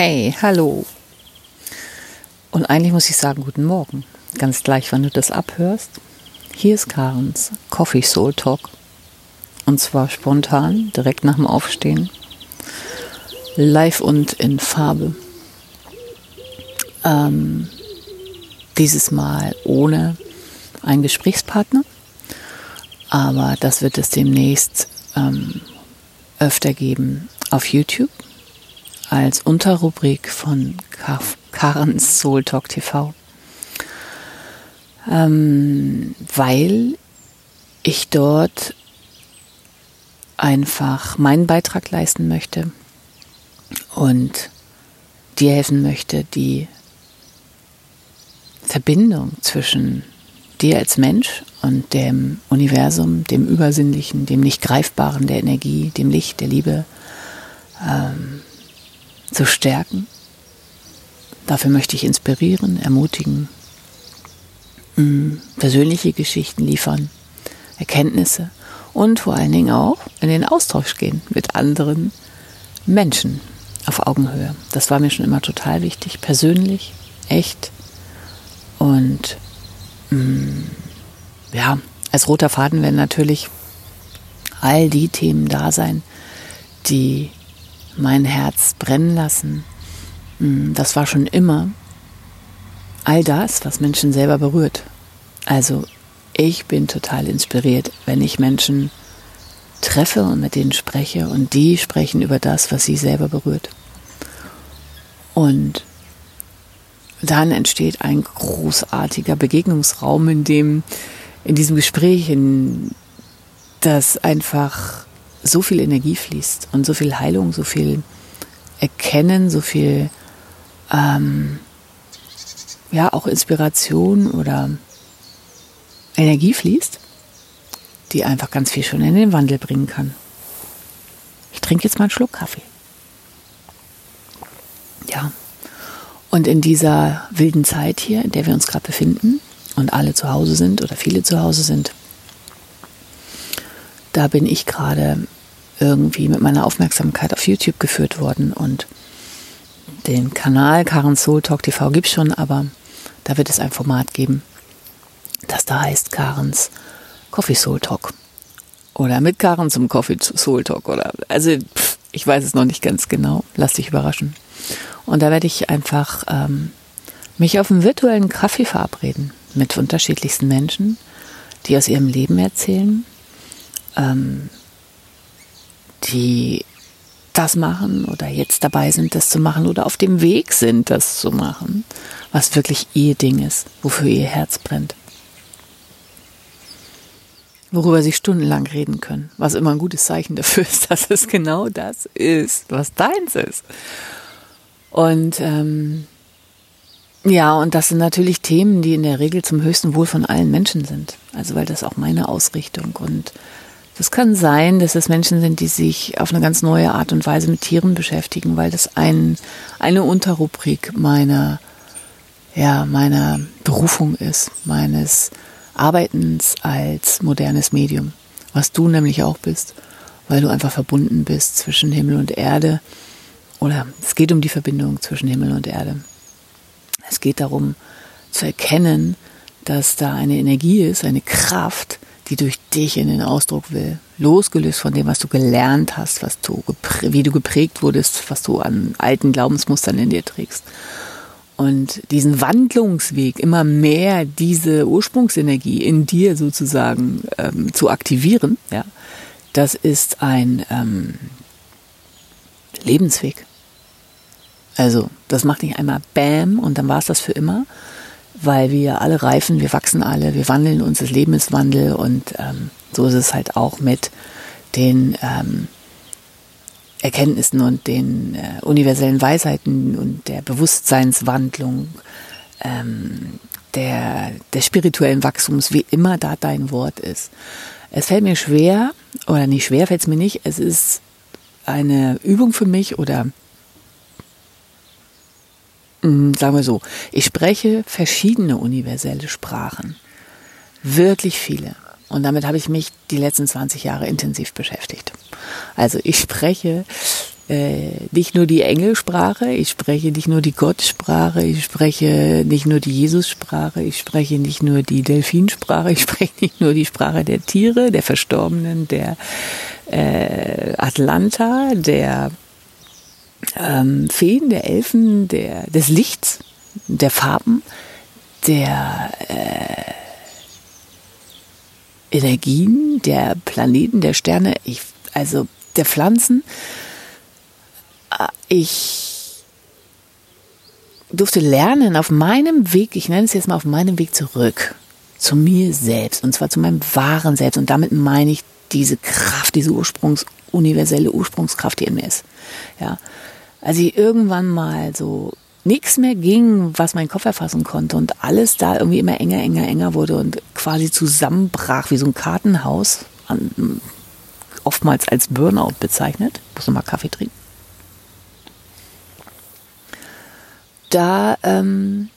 Hey, hallo. Und eigentlich muss ich sagen, guten Morgen. Ganz gleich, wann du das abhörst. Hier ist Karens Coffee Soul Talk. Und zwar spontan, direkt nach dem Aufstehen. Live und in Farbe. Ähm, dieses Mal ohne einen Gesprächspartner. Aber das wird es demnächst ähm, öfter geben auf YouTube als Unterrubrik von Karens Soul Talk TV. Ähm, weil ich dort einfach meinen Beitrag leisten möchte und dir helfen möchte, die Verbindung zwischen dir als Mensch und dem Universum, dem Übersinnlichen, dem nicht Greifbaren, der Energie, dem Licht, der Liebe ähm, zu stärken. Dafür möchte ich inspirieren, ermutigen, mm, persönliche Geschichten liefern, Erkenntnisse und vor allen Dingen auch in den Austausch gehen mit anderen Menschen auf Augenhöhe. Das war mir schon immer total wichtig, persönlich, echt und mm, ja, als roter Faden werden natürlich all die Themen da sein, die mein Herz brennen lassen. Mm, das war schon immer all das, was Menschen selber berührt. Also ich bin total inspiriert, wenn ich Menschen treffe und mit denen spreche und die sprechen über das, was sie selber berührt. Und dann entsteht ein großartiger Begegnungsraum, in dem in diesem Gespräch, in das einfach so viel Energie fließt und so viel Heilung, so viel Erkennen, so viel ähm, ja auch Inspiration oder Energie fließt, die einfach ganz viel schon in den Wandel bringen kann. Ich trinke jetzt mal einen Schluck Kaffee. Ja. Und in dieser wilden Zeit hier, in der wir uns gerade befinden und alle zu Hause sind oder viele zu Hause sind, da bin ich gerade irgendwie mit meiner Aufmerksamkeit auf YouTube geführt worden und den Kanal Karen Soul Talk TV gibt es schon, aber da wird es ein Format geben, das da heißt Karens Coffee Soul Talk. Oder mit Karen zum Coffee Soul Talk. Oder also pff, ich weiß es noch nicht ganz genau. Lass dich überraschen. Und da werde ich einfach ähm, mich auf einen virtuellen Kaffee verabreden mit unterschiedlichsten Menschen, die aus ihrem Leben erzählen, ähm, die das machen oder jetzt dabei sind, das zu machen oder auf dem Weg sind, das zu machen, was wirklich ihr Ding ist, wofür ihr Herz brennt. Worüber sie stundenlang reden können, was immer ein gutes Zeichen dafür ist, dass es genau das ist, was deins ist. Und ähm, ja, und das sind natürlich Themen, die in der Regel zum höchsten Wohl von allen Menschen sind. Also weil das auch meine Ausrichtung und das kann sein, dass es Menschen sind, die sich auf eine ganz neue Art und Weise mit Tieren beschäftigen, weil das ein, eine Unterrubrik meiner, ja, meiner Berufung ist, meines Arbeitens als modernes Medium, was du nämlich auch bist, weil du einfach verbunden bist zwischen Himmel und Erde. Oder es geht um die Verbindung zwischen Himmel und Erde. Es geht darum zu erkennen, dass da eine Energie ist, eine Kraft, die durch dich in den Ausdruck will. Losgelöst von dem, was du gelernt hast, was du wie du geprägt wurdest, was du an alten Glaubensmustern in dir trägst. Und diesen Wandlungsweg, immer mehr diese Ursprungsenergie in dir sozusagen ähm, zu aktivieren, ja, das ist ein ähm, Lebensweg. Also, das macht nicht einmal Bam und dann war es das für immer, weil wir alle reifen, wir wachsen alle, wir wandeln uns, das Leben ist Wandel und ähm, so ist es halt auch mit den ähm, Erkenntnissen und den äh, universellen Weisheiten und der Bewusstseinswandlung, ähm, der, der spirituellen Wachstums, wie immer da dein Wort ist. Es fällt mir schwer, oder nicht schwer fällt es mir nicht, es ist eine Übung für mich oder sagen wir so, ich spreche verschiedene universelle Sprachen. Wirklich viele. Und damit habe ich mich die letzten 20 Jahre intensiv beschäftigt. Also ich spreche äh, nicht nur die Engelsprache, ich spreche nicht nur die Gottsprache, ich spreche nicht nur die Jesussprache, ich spreche nicht nur die Delfinsprache, ich spreche nicht nur die Sprache der Tiere, der Verstorbenen, der äh, Atlanta, der ähm, Feen, der Elfen, der, des Lichts, der Farben, der äh, Energien, der Planeten, der Sterne, ich, also der Pflanzen. Ich durfte lernen auf meinem Weg, ich nenne es jetzt mal auf meinem Weg zurück, zu mir selbst, und zwar zu meinem wahren Selbst. Und damit meine ich diese Kraft, diese Ursprungs, universelle Ursprungskraft, die in mir ist. Ja. Als ich irgendwann mal so nichts mehr ging, was mein Kopf erfassen konnte und alles da irgendwie immer enger, enger, enger wurde und quasi zusammenbrach wie so ein Kartenhaus, an, oftmals als Burnout bezeichnet. Ich muss nochmal Kaffee trinken. Da ähm,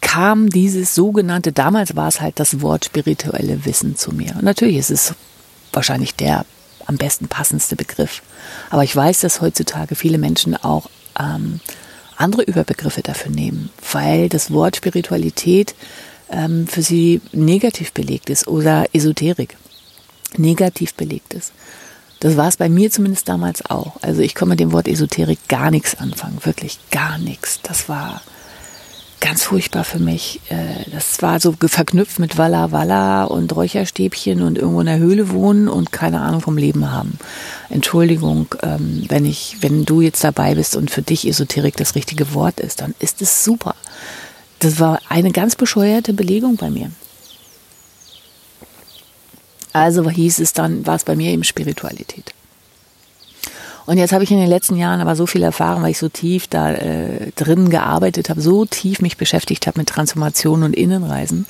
kam dieses sogenannte, damals war es halt das Wort spirituelle Wissen zu mir. Und natürlich ist es wahrscheinlich der am besten passendste Begriff. Aber ich weiß, dass heutzutage viele Menschen auch ähm, andere Überbegriffe dafür nehmen, weil das Wort Spiritualität ähm, für sie negativ belegt ist oder Esoterik negativ belegt ist. Das war es bei mir zumindest damals auch. Also ich komme mit dem Wort Esoterik gar nichts anfangen, wirklich gar nichts. Das war ganz furchtbar für mich. Äh, das war so verknüpft mit Walla Walla und Räucherstäbchen und irgendwo in der Höhle wohnen und keine Ahnung vom Leben haben. Entschuldigung, ähm, wenn ich, wenn du jetzt dabei bist und für dich Esoterik das richtige Wort ist, dann ist es super. Das war eine ganz bescheuerte Belegung bei mir. Also hieß es dann, war es bei mir eben Spiritualität. Und jetzt habe ich in den letzten Jahren aber so viel erfahren, weil ich so tief da äh, drin gearbeitet habe, so tief mich beschäftigt habe mit Transformation und Innenreisen,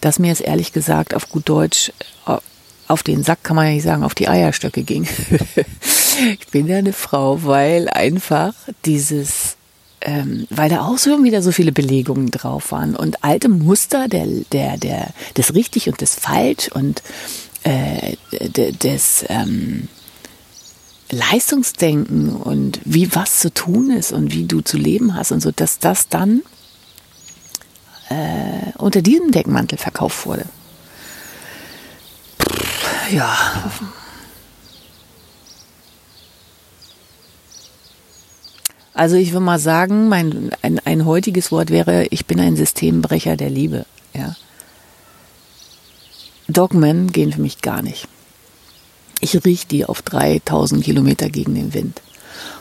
dass mir es ehrlich gesagt auf gut Deutsch äh, auf den Sack kann man ja nicht sagen, auf die Eierstöcke ging. ich bin ja eine Frau, weil einfach dieses ähm, weil da auch so wieder so viele Belegungen drauf waren und alte Muster der, der, der, des richtig und des falsch und äh, des, ähm, Leistungsdenken und wie was zu tun ist und wie du zu leben hast und so, dass das dann äh, unter diesem Deckmantel verkauft wurde. Ja. Also ich würde mal sagen, mein, ein, ein heutiges Wort wäre, ich bin ein Systembrecher der Liebe. Ja. Dogmen gehen für mich gar nicht ich riech die auf 3000 Kilometer gegen den Wind.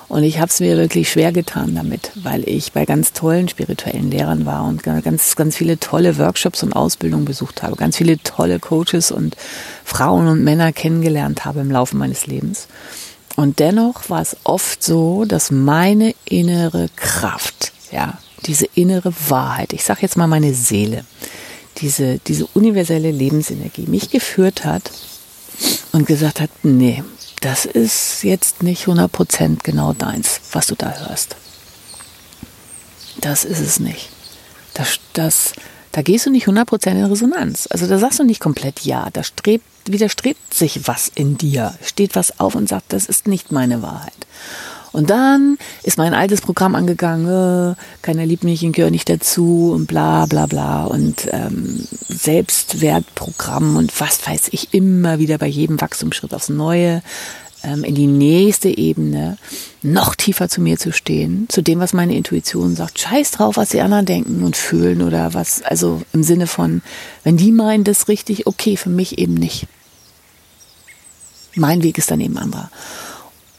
Und ich habe es mir wirklich schwer getan damit, weil ich bei ganz tollen spirituellen Lehrern war und ganz, ganz viele tolle Workshops und Ausbildungen besucht habe, ganz viele tolle Coaches und Frauen und Männer kennengelernt habe im Laufe meines Lebens. Und dennoch war es oft so, dass meine innere Kraft, ja, diese innere Wahrheit, ich sage jetzt mal meine Seele, diese, diese universelle Lebensenergie mich geführt hat, und gesagt hat, nee, das ist jetzt nicht 100% genau deins, was du da hörst. Das ist es nicht. Das, das, da gehst du nicht 100% in Resonanz. Also da sagst du nicht komplett ja. Da strebt, widerstrebt sich was in dir. Steht was auf und sagt, das ist nicht meine Wahrheit. Und dann ist mein altes Programm angegangen, äh, keiner liebt mich, ich gehöre nicht dazu und bla bla bla und ähm, Selbstwertprogramm und was weiß ich immer wieder bei jedem Wachstumsschritt aufs Neue ähm, in die nächste Ebene, noch tiefer zu mir zu stehen, zu dem, was meine Intuition sagt. Scheiß drauf, was die anderen denken und fühlen oder was, also im Sinne von, wenn die meinen das richtig, okay, für mich eben nicht. Mein Weg ist dann eben anderer.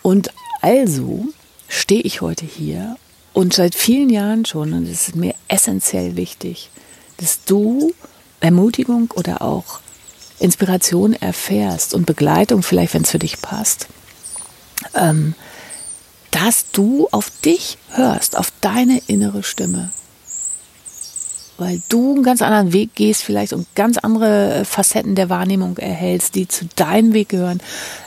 Und also stehe ich heute hier und seit vielen Jahren schon, und es ist mir essentiell wichtig, dass du Ermutigung oder auch Inspiration erfährst und Begleitung, vielleicht wenn es für dich passt, ähm, dass du auf dich hörst, auf deine innere Stimme weil du einen ganz anderen Weg gehst vielleicht und ganz andere äh, Facetten der Wahrnehmung erhältst, die zu deinem Weg gehören,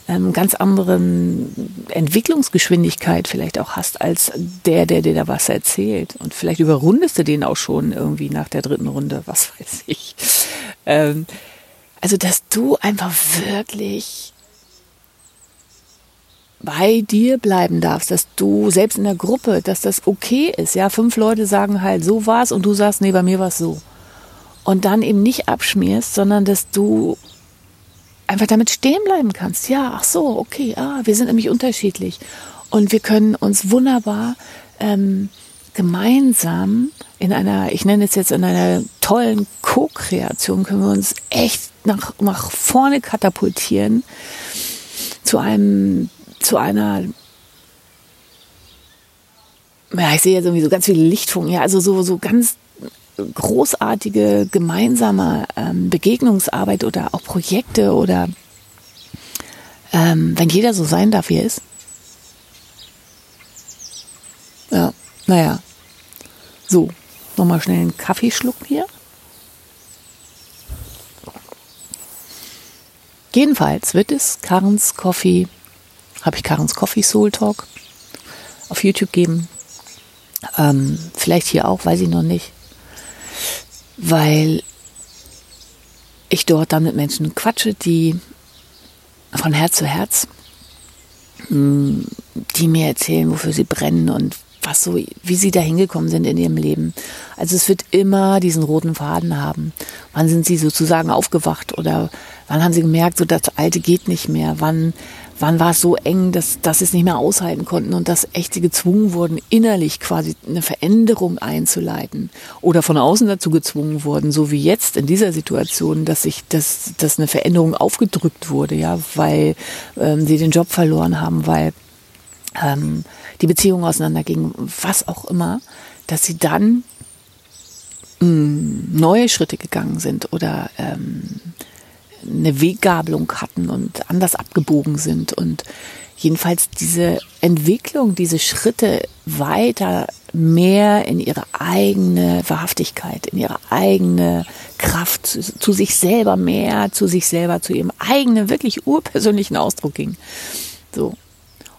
ähm, ganz anderen Entwicklungsgeschwindigkeit vielleicht auch hast als der, der dir da was erzählt. Und vielleicht überrundest du den auch schon irgendwie nach der dritten Runde, was weiß ich. Ähm, also, dass du einfach wirklich bei dir bleiben darfst, dass du selbst in der Gruppe, dass das okay ist. Ja, fünf Leute sagen halt, so war's und du sagst, nee, bei mir war's so. Und dann eben nicht abschmierst, sondern dass du einfach damit stehen bleiben kannst. Ja, ach so, okay, ah, wir sind nämlich unterschiedlich. Und wir können uns wunderbar ähm, gemeinsam in einer, ich nenne es jetzt in einer tollen Co-Kreation, können wir uns echt nach, nach vorne katapultieren zu einem, zu einer, ja, ich sehe jetzt irgendwie so ganz viele Lichtfunken, ja, also so, so ganz großartige gemeinsame ähm, Begegnungsarbeit oder auch Projekte oder ähm, wenn jeder so sein darf, wie er ist. Ja, naja. So, nochmal schnell einen Kaffee schlucken hier. Jedenfalls wird es Karens Coffee, habe ich Karens Coffee Soul Talk auf YouTube geben. Ähm, vielleicht hier auch, weiß ich noch nicht. Weil ich dort dann mit Menschen quatsche, die von Herz zu Herz, mm, die mir erzählen, wofür sie brennen und was so, wie sie da hingekommen sind in ihrem Leben. Also es wird immer diesen roten Faden haben. Wann sind sie sozusagen aufgewacht oder wann haben sie gemerkt, so das Alte geht nicht mehr? Wann, wann war es so eng, dass, dass sie es nicht mehr aushalten konnten und dass echt sie gezwungen wurden, innerlich quasi eine Veränderung einzuleiten? Oder von außen dazu gezwungen wurden, so wie jetzt in dieser Situation, dass sich, dass, dass eine Veränderung aufgedrückt wurde, ja, weil ähm, sie den Job verloren haben, weil ähm, die Beziehung auseinanderging, was auch immer, dass sie dann mh, mm, neue Schritte gegangen sind oder ähm, eine Weggabelung hatten und anders abgebogen sind und jedenfalls diese Entwicklung, diese Schritte weiter mehr in ihre eigene Wahrhaftigkeit, in ihre eigene Kraft, zu, zu, sich selber mehr, zu sich selber, zu ihrem eigenen, wirklich urpersönlichen Ausdruck ging. So.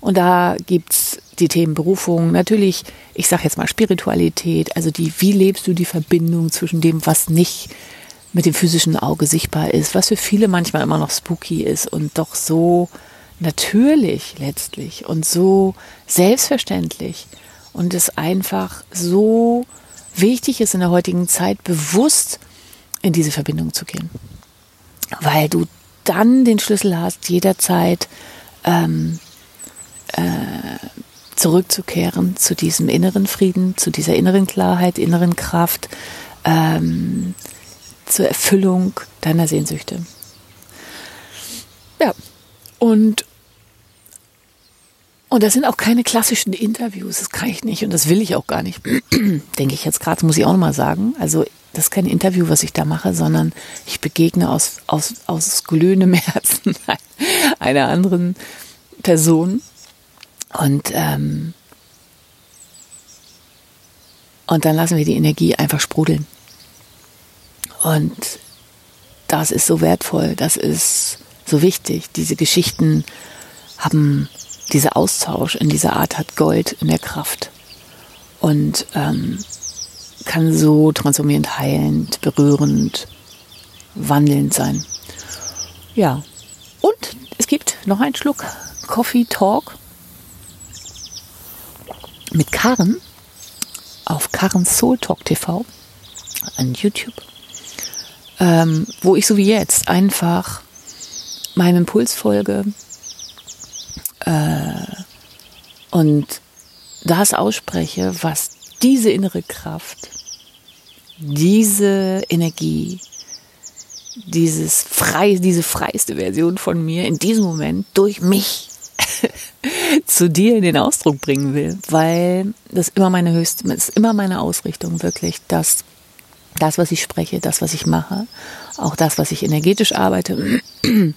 Und da gibt's die Themen Berufung, natürlich, ich sage jetzt mal Spiritualität, also die, wie lebst du die Verbindung zwischen dem, was nicht mit dem physischen Auge sichtbar ist, was für viele manchmal immer noch spooky ist und doch so natürlich letztlich und so selbstverständlich und es einfach so wichtig ist in der heutigen Zeit bewusst in diese Verbindung zu gehen, weil du dann den Schlüssel hast, jederzeit ähm, äh, zurückzukehren zu diesem inneren Frieden, zu dieser inneren Klarheit, inneren Kraft, ähm, zur Erfüllung deiner Sehnsüchte. Ja, und, und das sind auch keine klassischen Interviews, das kann ich nicht und das will ich auch gar nicht, denke ich jetzt gerade, muss ich auch nochmal sagen. Also das ist kein Interview, was ich da mache, sondern ich begegne aus, aus, aus glühendem Herzen einer anderen Person und, ähm, und dann lassen wir die Energie einfach sprudeln. Und das ist so wertvoll, das ist so wichtig. Diese Geschichten haben, dieser Austausch in dieser Art hat Gold in der Kraft und ähm, kann so transformierend, heilend, berührend, wandelnd sein. Ja, und es gibt noch einen Schluck Coffee Talk mit Karen auf Karen Soul Talk TV an YouTube, ähm, wo ich so wie jetzt einfach meinem Impuls folge äh, und das ausspreche, was diese innere Kraft, diese Energie, dieses frei, diese freiste Version von mir in diesem Moment durch mich zu dir in den Ausdruck bringen will, weil das immer meine höchste, ist immer meine Ausrichtung wirklich, dass das, was ich spreche, das, was ich mache, auch das, was ich energetisch arbeite,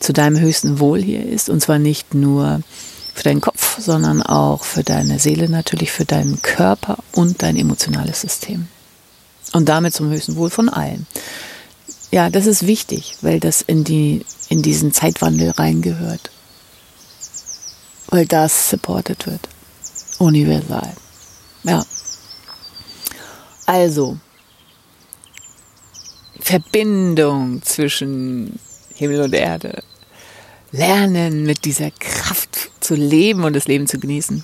zu deinem höchsten Wohl hier ist und zwar nicht nur für deinen Kopf, sondern auch für deine Seele natürlich, für deinen Körper und dein emotionales System. Und damit zum höchsten Wohl von allen. Ja, das ist wichtig, weil das in die, in diesen Zeitwandel reingehört weil das supported wird. Universal. Ja. Also, Verbindung zwischen Himmel und Erde. lernen, mit dieser Kraft zu leben und das Leben zu genießen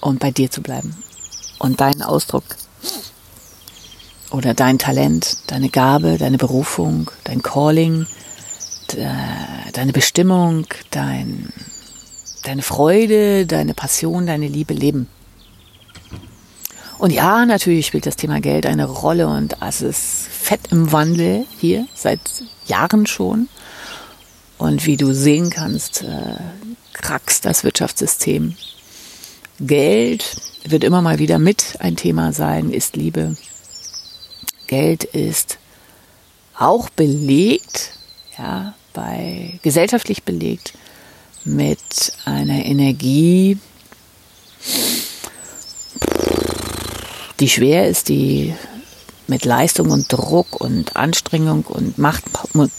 und bei dir zu bleiben und deinen Ausdruck oder dein Talent, deine Gabe, deine Berufung, dein Calling, deine Bestimmung, dein, deine Freude, deine Passion, deine Liebe leben. Und ja, natürlich spielt das Thema Geld eine Rolle und es ist fett im Wandel hier seit Jahren schon. Und wie du sehen kannst, äh, krackst das Wirtschaftssystem. Geld wird immer mal wieder mit ein Thema sein, ist Liebe. Geld ist auch belegt, ja, bei gesellschaftlich belegt mit einer Energie, die schwer ist, die mit Leistung und Druck und Anstrengung und Macht,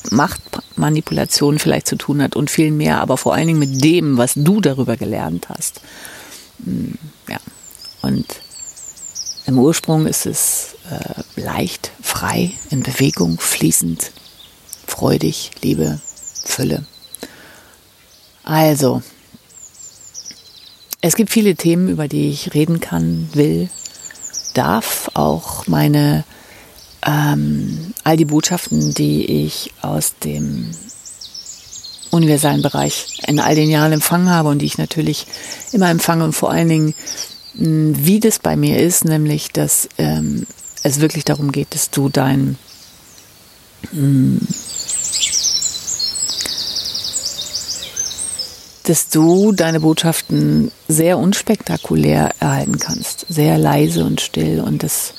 Machtmanipulation vielleicht zu tun hat und viel mehr, aber vor allen Dingen mit dem, was du darüber gelernt hast. Hm, ja. Und im Ursprung ist es äh, leicht, frei, in Bewegung, fließend, freudig, Liebe, Fülle. Also, es gibt viele Themen, über die ich reden kann, will, darf. Auch meine, ähm, all die Botschaften, die ich aus dem universalen Bereich in all den Jahren empfangen habe und die ich natürlich immer empfange und vor allen Dingen, wie das bei mir ist, nämlich, dass ähm, es wirklich darum geht, dass du dein dass du deine Botschaften sehr unspektakulär erhalten kannst, sehr leise und still und das,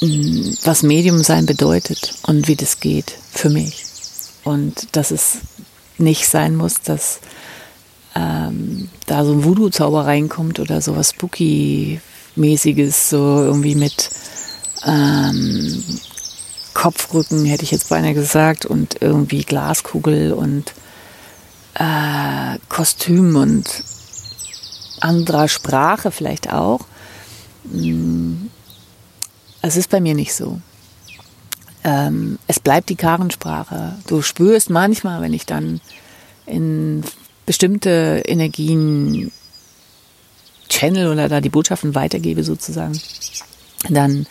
mm, was Medium sein bedeutet und wie das geht für mich. Und dass es nicht sein muss, dass ähm, da so ein Voodoo-Zauber reinkommt oder sowas Spooky-mäßiges, so irgendwie mit ähm, Kopfrücken, hätte ich jetzt beinahe gesagt, und irgendwie Glaskugel und äh, Kostüm und anderer Sprache vielleicht auch. Mm, es ist bei mir nicht so. Ähm, es bleibt die Karensprache. Du spürst manchmal, wenn ich dann in bestimmte Energien channel oder da die Botschaften weitergebe sozusagen, dann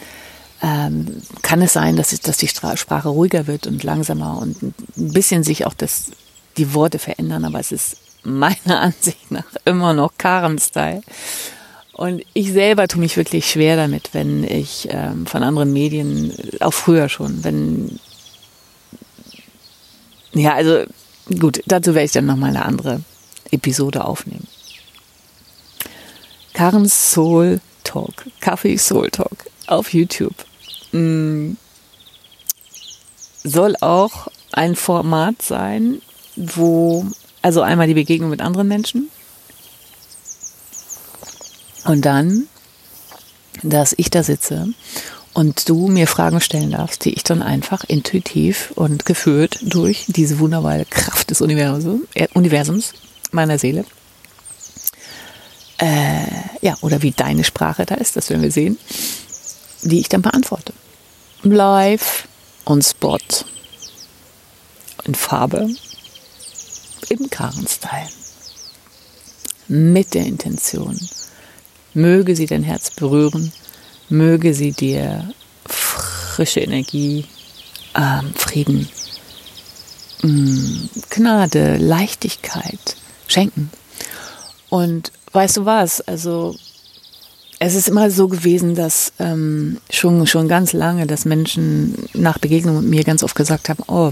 ähm, kann es sein, dass, ich, dass die Sprache ruhiger wird und langsamer und ein bisschen sich auch das die Worte verändern, aber es ist meiner Ansicht nach immer noch Karen-Style. Und ich selber tue mich wirklich schwer damit, wenn ich ähm, von anderen Medien, auch früher schon, wenn, ja, also gut, dazu werde ich dann nochmal eine andere Episode aufnehmen. Karens Soul Talk, Kaffee Soul Talk auf YouTube. Mm, soll auch ein Format sein, wo, also einmal die Begegnung mit anderen Menschen und dann, dass ich da sitze und du mir Fragen stellen darfst, die ich dann einfach intuitiv und geführt durch diese wunderbare Kraft des Universums, äh, Universums meiner Seele, äh, ja, oder wie deine Sprache da ist, das werden wir sehen, die ich dann beantworte. Live on Spot. In Farbe im Karen-Style. Mit der Intention. Möge sie dein Herz berühren, möge sie dir frische Energie, ähm, Frieden, mh, mm, Gnade, Leichtigkeit schenken. Und weißt du was? Also es ist immer so gewesen, dass ähm, schon schon ganz lange, dass Menschen nach Begegnung mit mir ganz oft gesagt haben: Oh,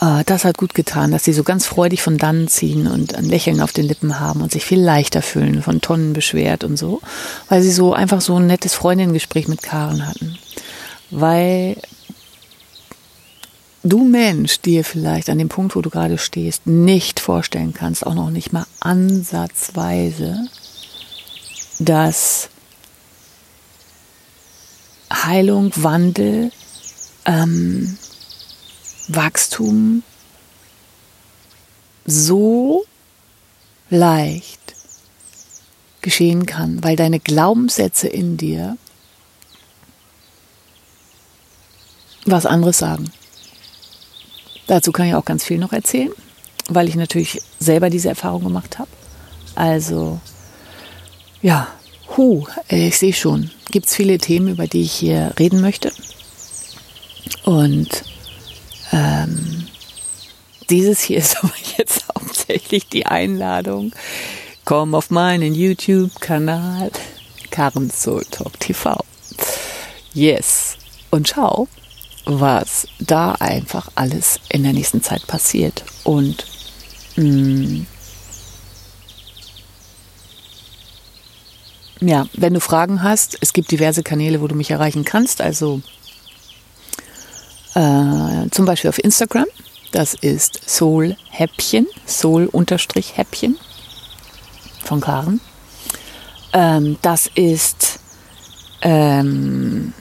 das hat gut getan, dass sie so ganz freudig von dannen ziehen und ein Lächeln auf den Lippen haben und sich viel leichter fühlen, von Tonnen beschwert und so, weil sie so einfach so ein nettes Freundinnengespräch mit Karen hatten. Weil du Mensch dir vielleicht an dem Punkt, wo du gerade stehst, nicht vorstellen kannst, auch noch nicht mal ansatzweise, dass Heilung, Wandel, ähm, Wachstum so leicht geschehen kann, weil deine Glaubenssätze in dir was anderes sagen. Dazu kann ich auch ganz viel noch erzählen, weil ich natürlich selber diese Erfahrung gemacht habe. Also, ja, hu, ich sehe schon, gibt es viele Themen, über die ich hier reden möchte. Und ähm, dieses hier ist aber jetzt hauptsächlich die Einladung. Komm auf meinen YouTube-Kanal Karen Soul Talk TV. Yes. Und schau, was da einfach alles in der nächsten Zeit passiert. Und mh, mm, ja, wenn du Fragen hast, es gibt diverse Kanäle, wo du mich erreichen kannst. Also äh, zum Beispiel auf Instagram. Das ist Soul Häppchen, Soul Häppchen von Karen. Ähm, das ist ähm,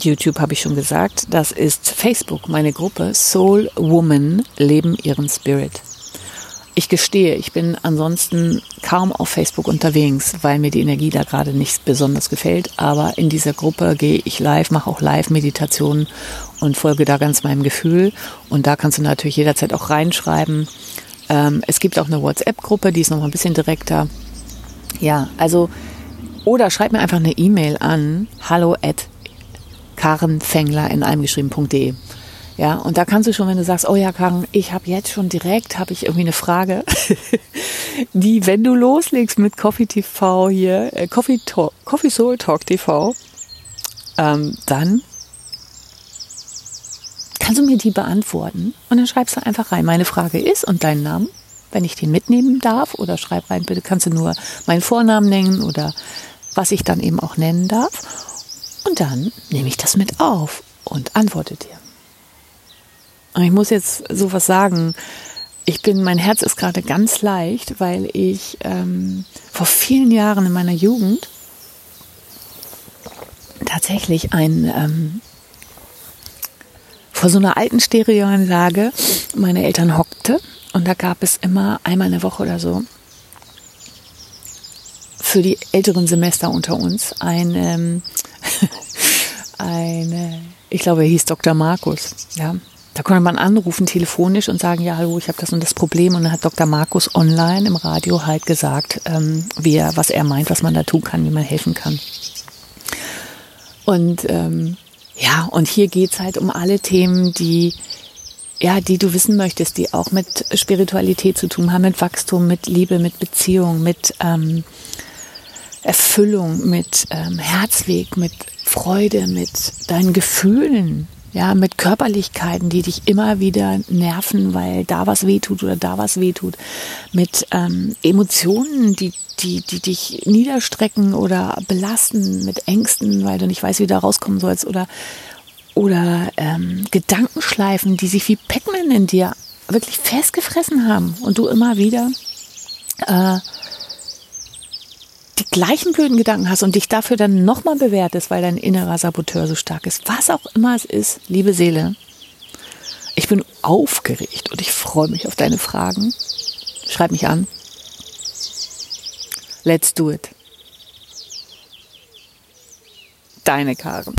YouTube habe ich schon gesagt. Das ist Facebook, meine Gruppe Soul Woman leben ihren Spirit. Ich gestehe, ich bin ansonsten kaum auf Facebook unterwegs, weil mir die Energie da gerade nicht besonders gefällt. Aber in dieser Gruppe gehe ich live, mache auch Live-Meditationen und folge da ganz meinem Gefühl. Und da kannst du natürlich jederzeit auch reinschreiben. Ähm, es gibt auch eine WhatsApp-Gruppe, die ist noch ein bisschen direkter. Ja, also, oder schreib mir einfach eine E-Mail an hallo at karenfängler in einem geschrieben.de. Ja, und da kannst du schon, wenn du sagst, oh ja, Karen, ich habe jetzt schon direkt, habe ich irgendwie eine Frage, die, wenn du loslegst mit Coffee TV hier, äh, Coffee, Talk, Coffee Soul Talk TV, ähm, dann kannst du mir die beantworten und dann schreibst du einfach rein, meine Frage ist und deinen Namen, wenn ich den mitnehmen darf oder schreib rein, bitte kannst du nur meinen Vornamen nennen oder was ich dann eben auch nennen darf und dann nehme ich das mit auf und antworte dir. Und ich muss jetzt sowas sagen. Ich bin, mein Herz ist gerade ganz leicht, weil ich ähm, vor vielen Jahren in meiner Jugend tatsächlich ein ähm, vor so einer alten Stereoanlage meine Eltern hockte und da gab es immer einmal eine Woche oder so für die älteren Semester unter uns ein ähm, eine ich glaube, er hieß Dr. Markus, ja, da konnte man anrufen telefonisch und sagen, ja, hallo, ich habe das und das Problem. Und dann hat Dr. Markus online im Radio halt gesagt, ähm, er, was er meint, was man da tun kann, wie man helfen kann. Und ähm, ja, und hier geht's halt um alle Themen, die ja, die du wissen möchtest, die auch mit Spiritualität zu tun haben, mit Wachstum, mit Liebe, mit Beziehung, mit ähm, Erfüllung, mit ähm, Herzweg, mit Freude, mit deinen Gefühlen, ja, mit Körperlichkeiten, die dich immer wieder nerven, weil da was wehtut oder da was wehtut, mit ähm, Emotionen, die, die, die dich niederstrecken oder belasten, mit Ängsten, weil du nicht weißt, wie du da rauskommen sollst oder, oder ähm, Gedankenschleifen, die sich wie Pac-Man in dir wirklich festgefressen haben und du immer wieder äh, die gleichen blöden Gedanken hast und dich dafür dann nochmal bewertest, weil dein innerer Saboteur so stark ist, was auch immer es ist, liebe Seele, ich bin aufgeregt und ich freue mich auf deine Fragen. Schreib mich an. Let's do it. Deine Karen.